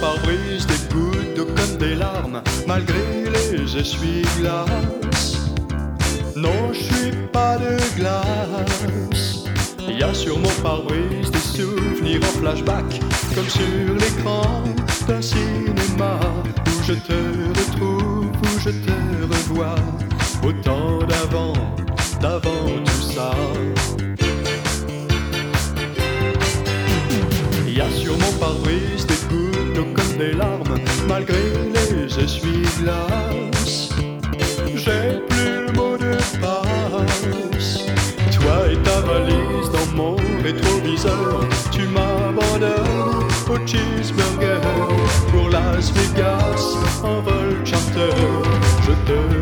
pare-brise des gouttes comme des larmes, malgré les essuie-glaces. Non, je suis pas de glace. Y a sur mon pare-brise des souvenirs en flashback, comme sur l'écran d'un cinéma où je te retrouve, où je te revois, au temps d'avant, d'avant Toi et ta valise dans mon rétroviseur, tu m'abandonnes au cheeseburger pour Las Vegas en vol charter. Je te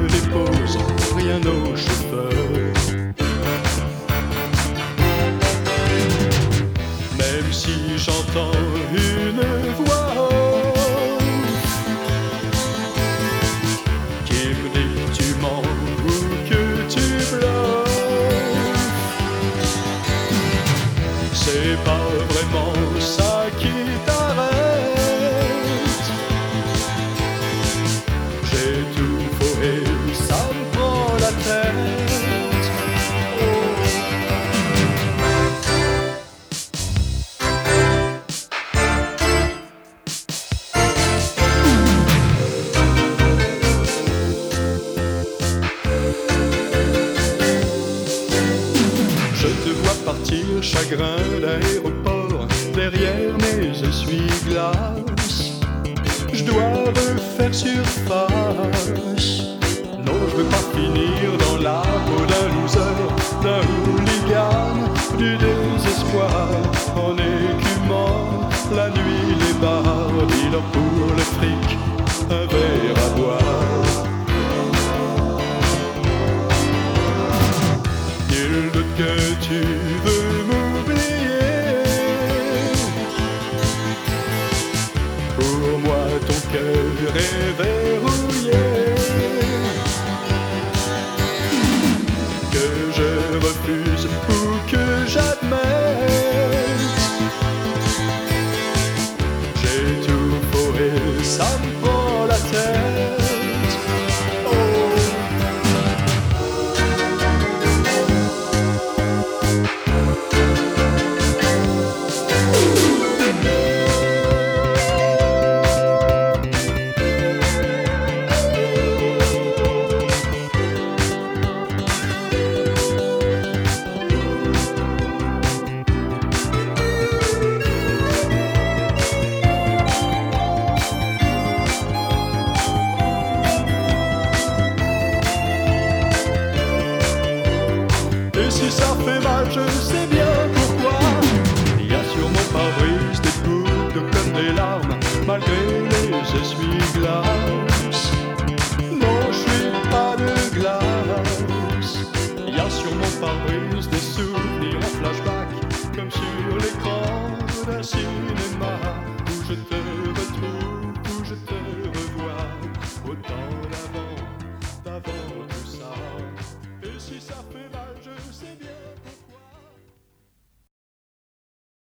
Je te vois partir, chagrin d'aéroport, derrière mes essuie-glaces. Je dois refaire surface. Non, je veux pas finir dans la peau d'un loser, d'un hooligan, du désespoir, en écumant la nuit les bars, dealer pour le fric, je sais bien pourquoi. Il y a sur mon pare-brise des gouttes comme des larmes, malgré les essuie-glaces. Non, je suis pas de glace. Il y a sur mon pare-brise des souvenirs en flashback, comme sur l'écran d'un cinéma où je te retrouve, où je te revois, autant d'avant, d'avant tout ça. Et si ça fait mal, je sais bien.